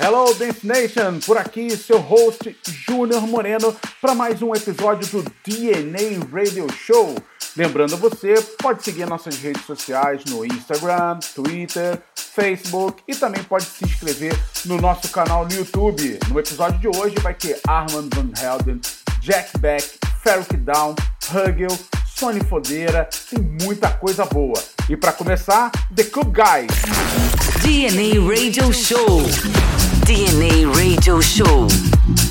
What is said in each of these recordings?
Hello Dance Nation, por aqui seu host Júnior Moreno para mais um episódio do DNA Radio Show. Lembrando você, pode seguir nossas redes sociais no Instagram, Twitter, Facebook e também pode se inscrever no nosso canal no YouTube. No episódio de hoje vai ter Armand Van Helden, Jack Beck, Ferric Down, Hugel, Sony Fodeira, tem muita coisa boa. E para começar, The Cook Guys. DNA Radio Show. DNA Radio Show.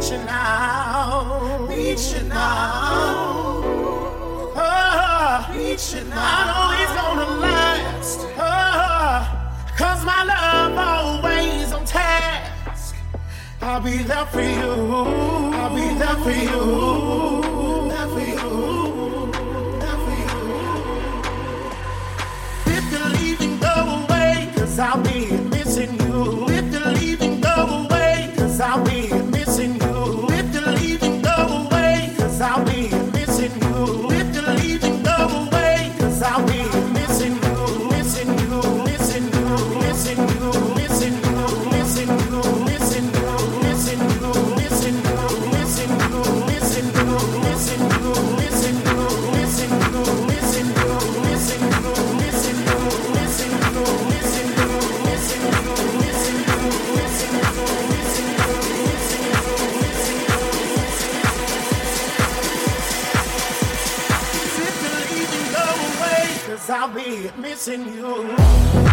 reaching out, reaching out, ah, oh, reaching out. I know he's gonna last, oh, cause my love always on task. I'll be there for you, I'll be there for you, there for you. There for you. If you're leaving, go away, I'll be in you.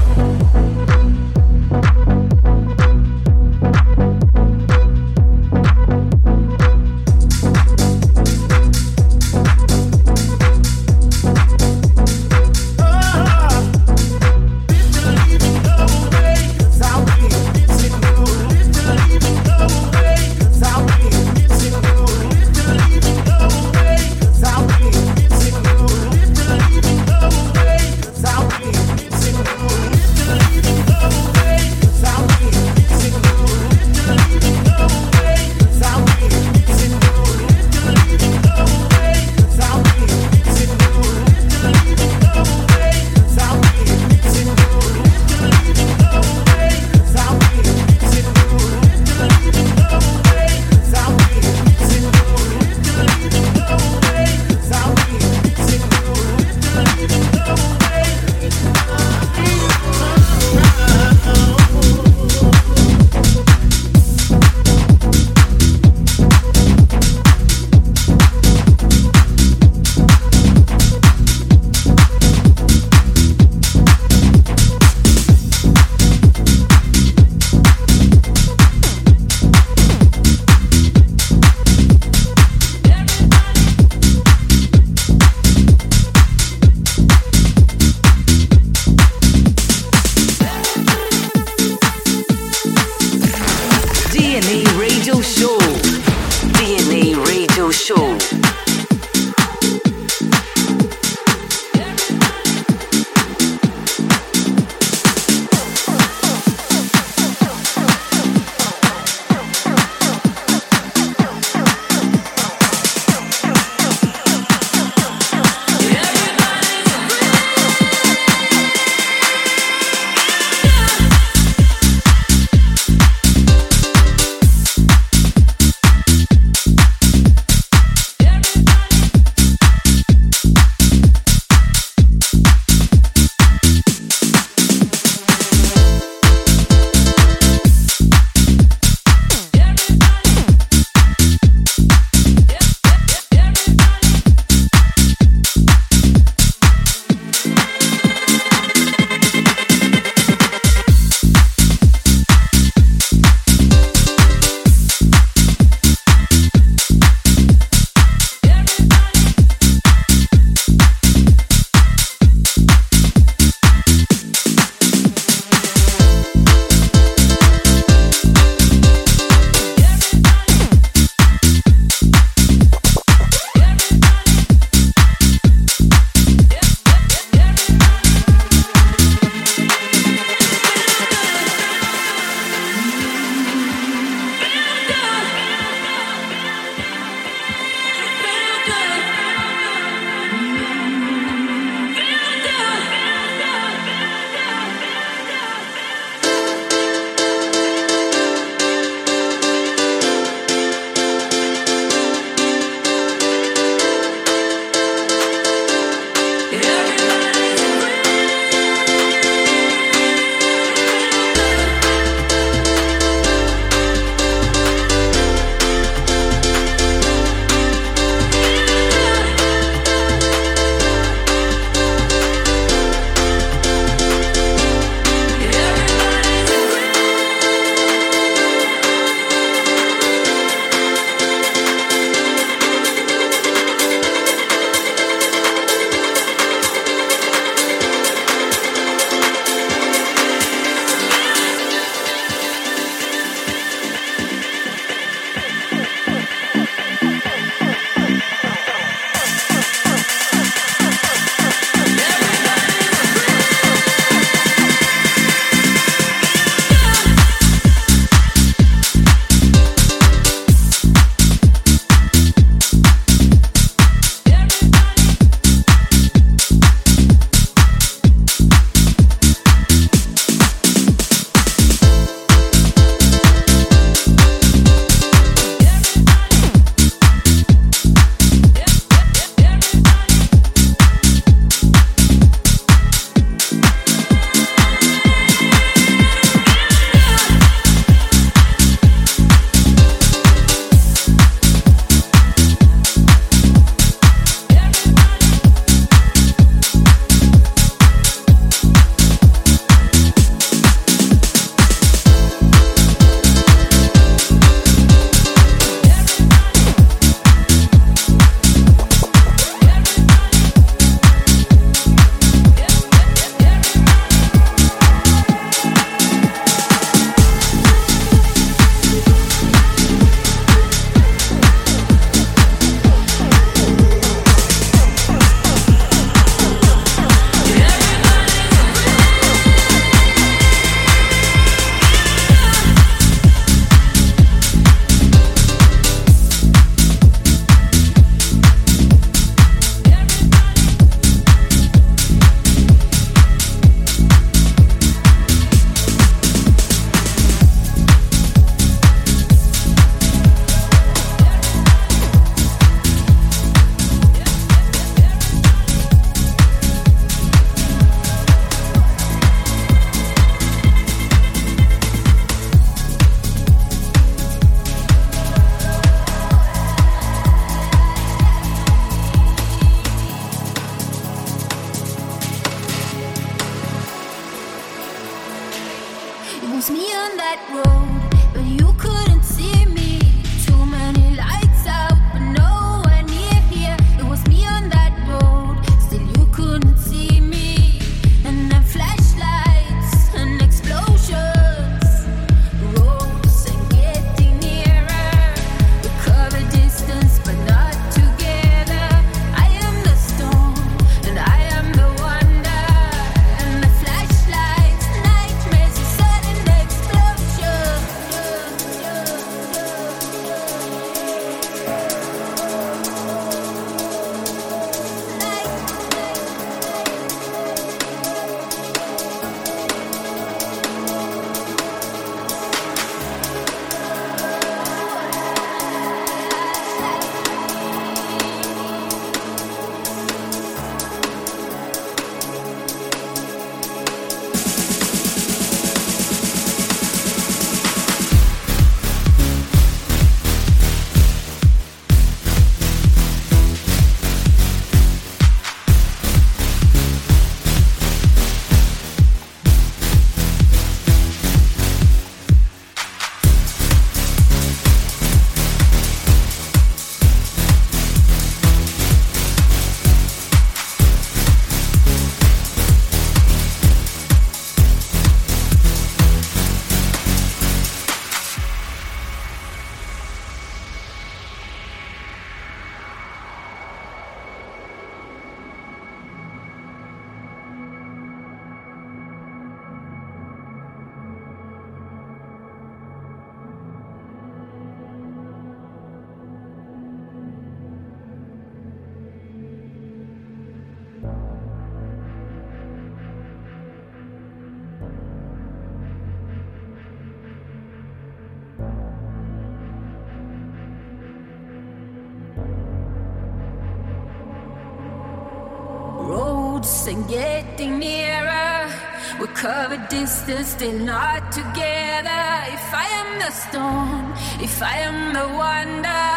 Distance, still not together. If I am the storm, if I am the wonder,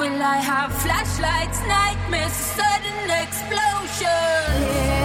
will I have flashlights, nightmares, sudden explosion? Yes,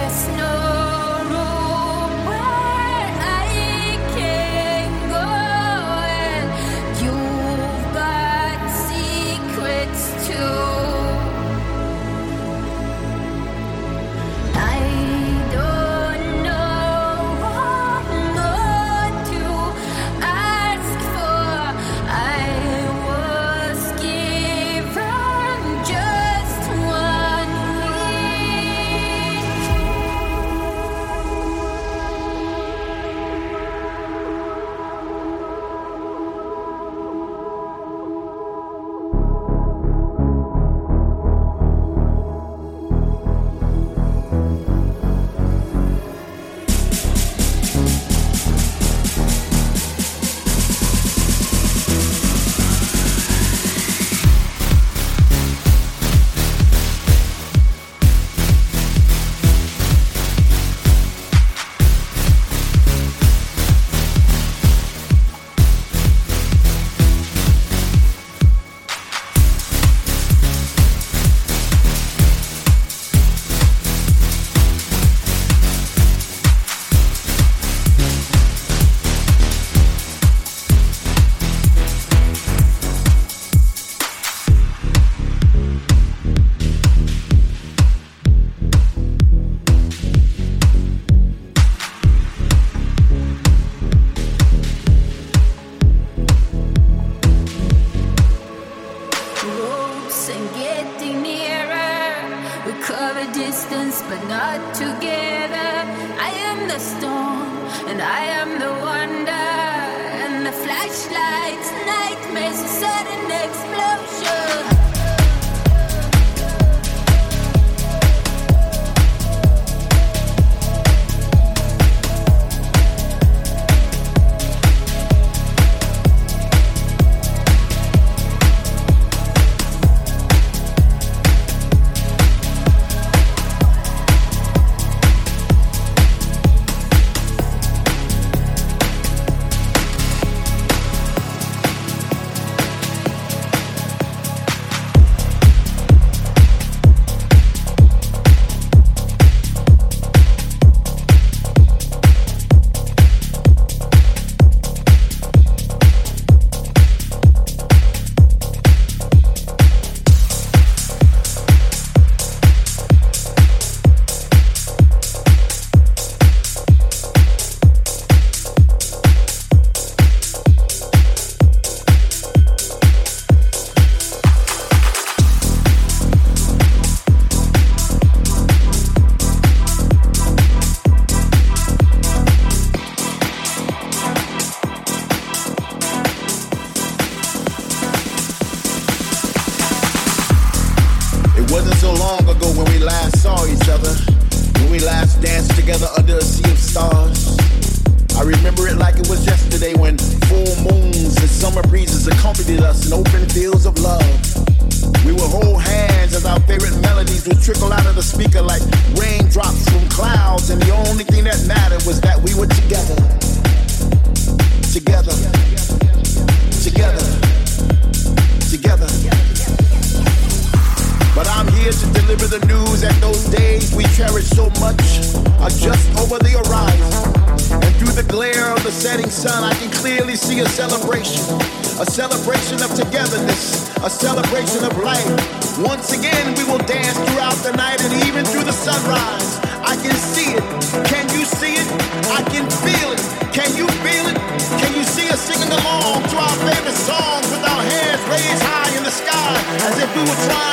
as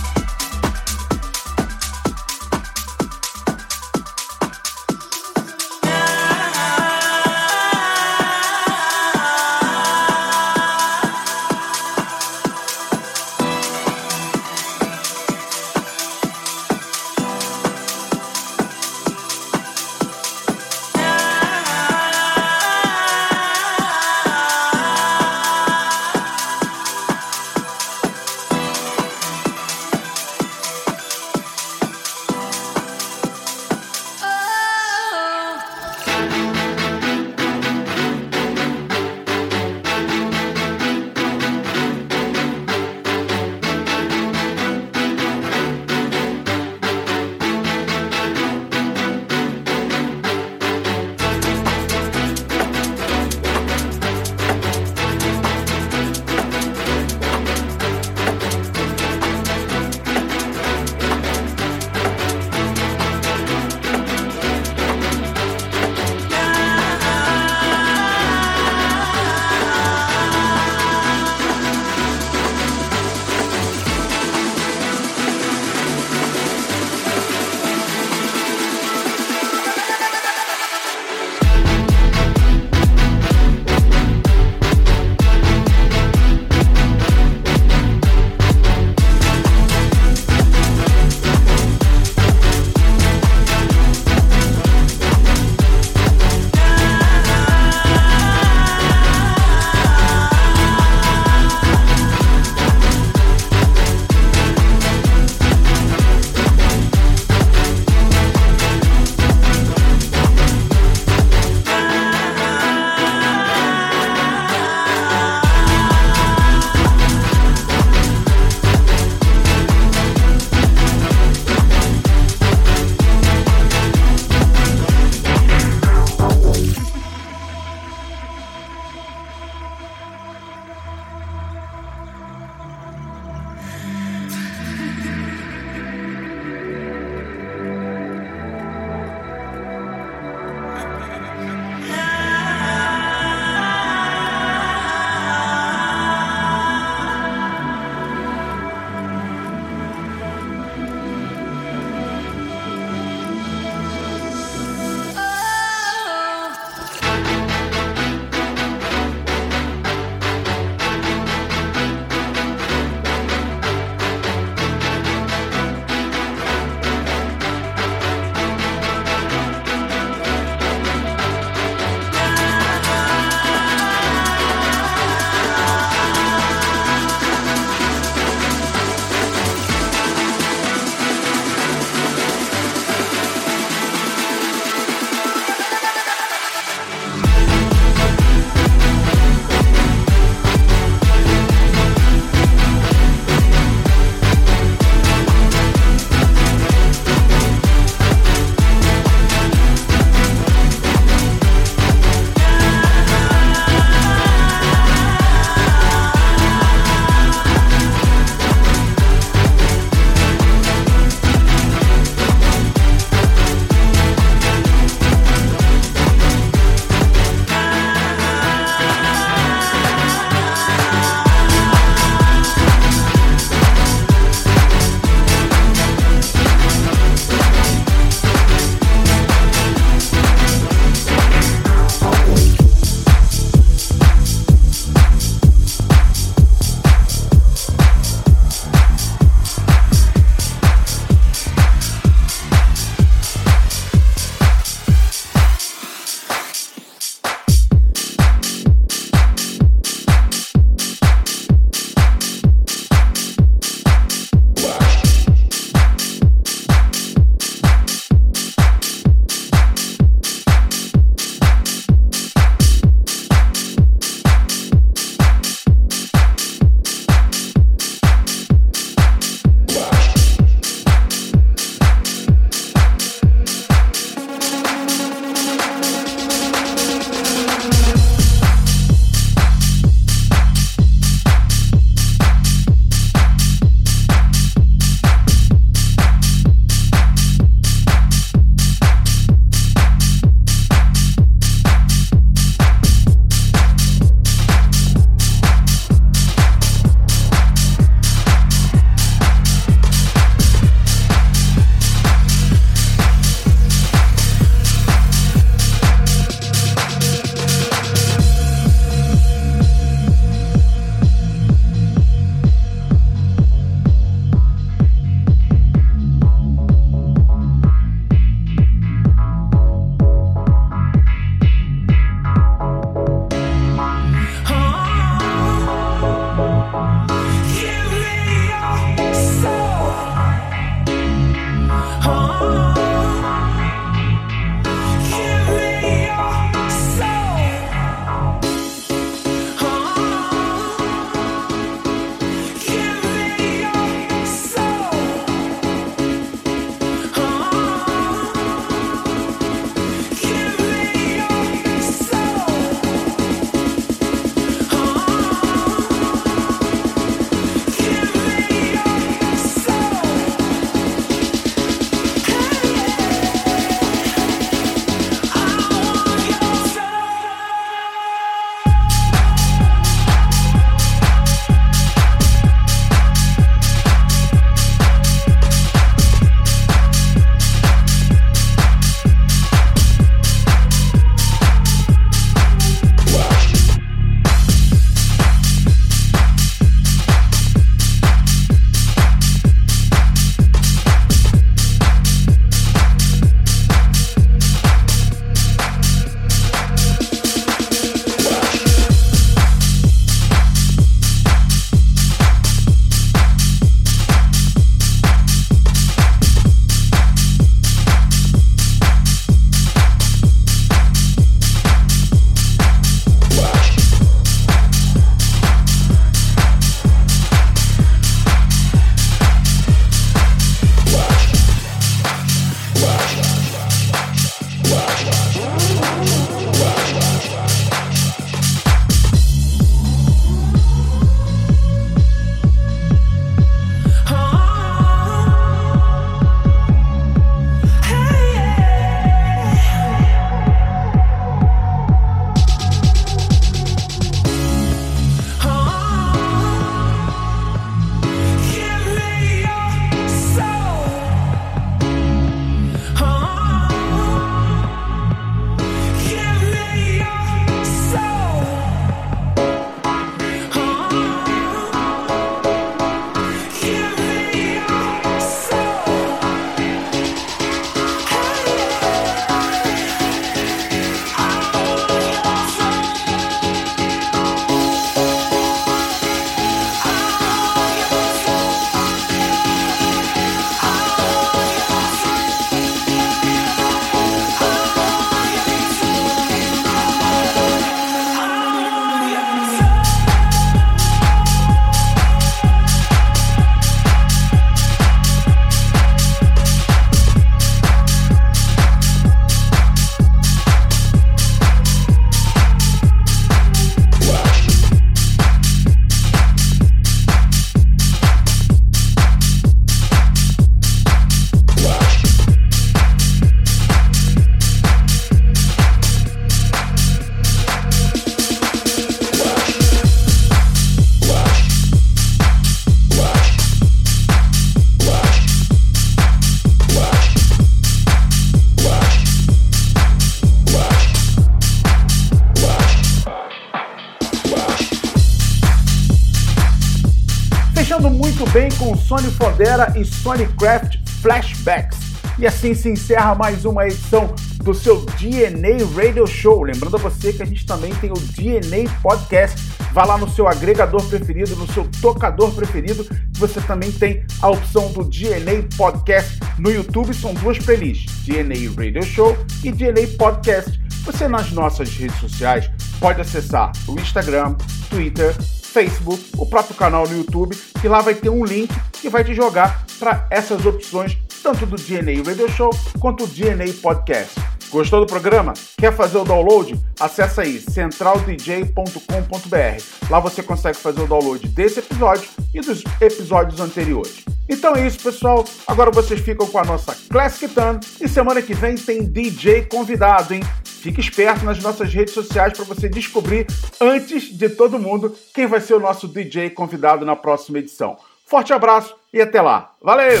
Sony Fodera e Sony Craft Flashbacks. E assim se encerra mais uma edição do seu DNA Radio Show. Lembrando a você que a gente também tem o DNA Podcast. Vá lá no seu agregador preferido, no seu tocador preferido. Você também tem a opção do DNA Podcast no YouTube. São duas playlists: DNA Radio Show e DNA Podcast. Você nas nossas redes sociais pode acessar o Instagram, Twitter, Facebook, o próprio canal no YouTube, que lá vai ter um link que vai te jogar para essas opções, tanto do DNA Radio Show quanto do DNA Podcast. Gostou do programa? Quer fazer o download? Acesse aí centraldj.com.br. Lá você consegue fazer o download desse episódio e dos episódios anteriores. Então é isso, pessoal. Agora vocês ficam com a nossa Classic Tan e semana que vem tem DJ convidado, hein? Fique esperto nas nossas redes sociais para você descobrir antes de todo mundo quem vai ser o nosso DJ convidado na próxima edição. Forte abraço e até lá. Valeu!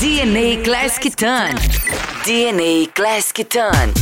DNA Classic Tan. DNA Classic Tan.